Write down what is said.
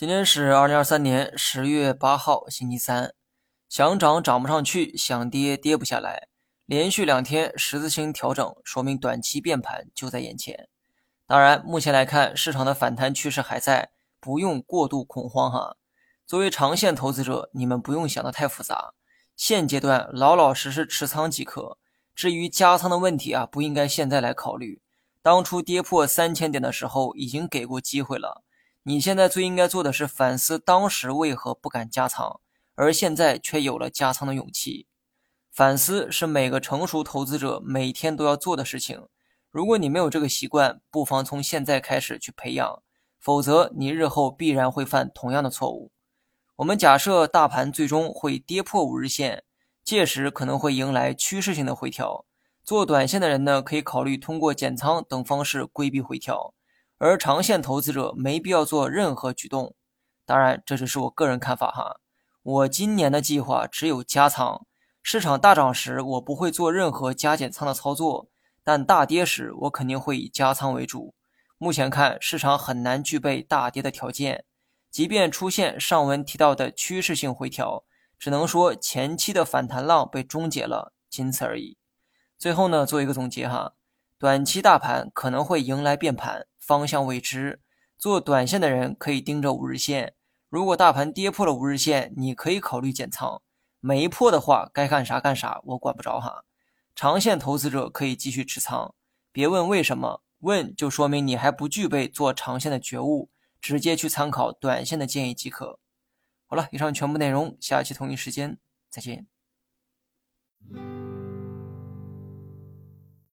今天是二零二三年十月八号，星期三。想涨涨不上去，想跌跌不下来，连续两天十字星调整，说明短期变盘就在眼前。当然，目前来看，市场的反弹趋势还在，不用过度恐慌哈。作为长线投资者，你们不用想的太复杂，现阶段老老实实持仓即可。至于加仓的问题啊，不应该现在来考虑。当初跌破三千点的时候，已经给过机会了。你现在最应该做的是反思当时为何不敢加仓，而现在却有了加仓的勇气。反思是每个成熟投资者每天都要做的事情。如果你没有这个习惯，不妨从现在开始去培养，否则你日后必然会犯同样的错误。我们假设大盘最终会跌破五日线，届时可能会迎来趋势性的回调。做短线的人呢，可以考虑通过减仓等方式规避回调。而长线投资者没必要做任何举动，当然这只是我个人看法哈。我今年的计划只有加仓，市场大涨时我不会做任何加减仓的操作，但大跌时我肯定会以加仓为主。目前看市场很难具备大跌的条件，即便出现上文提到的趋势性回调，只能说前期的反弹浪被终结了，仅此而已。最后呢，做一个总结哈。短期大盘可能会迎来变盘，方向未知。做短线的人可以盯着五日线，如果大盘跌破了五日线，你可以考虑减仓。没破的话，该干啥干啥，我管不着哈。长线投资者可以继续持仓，别问为什么，问就说明你还不具备做长线的觉悟，直接去参考短线的建议即可。好了，以上全部内容，下期同一时间再见。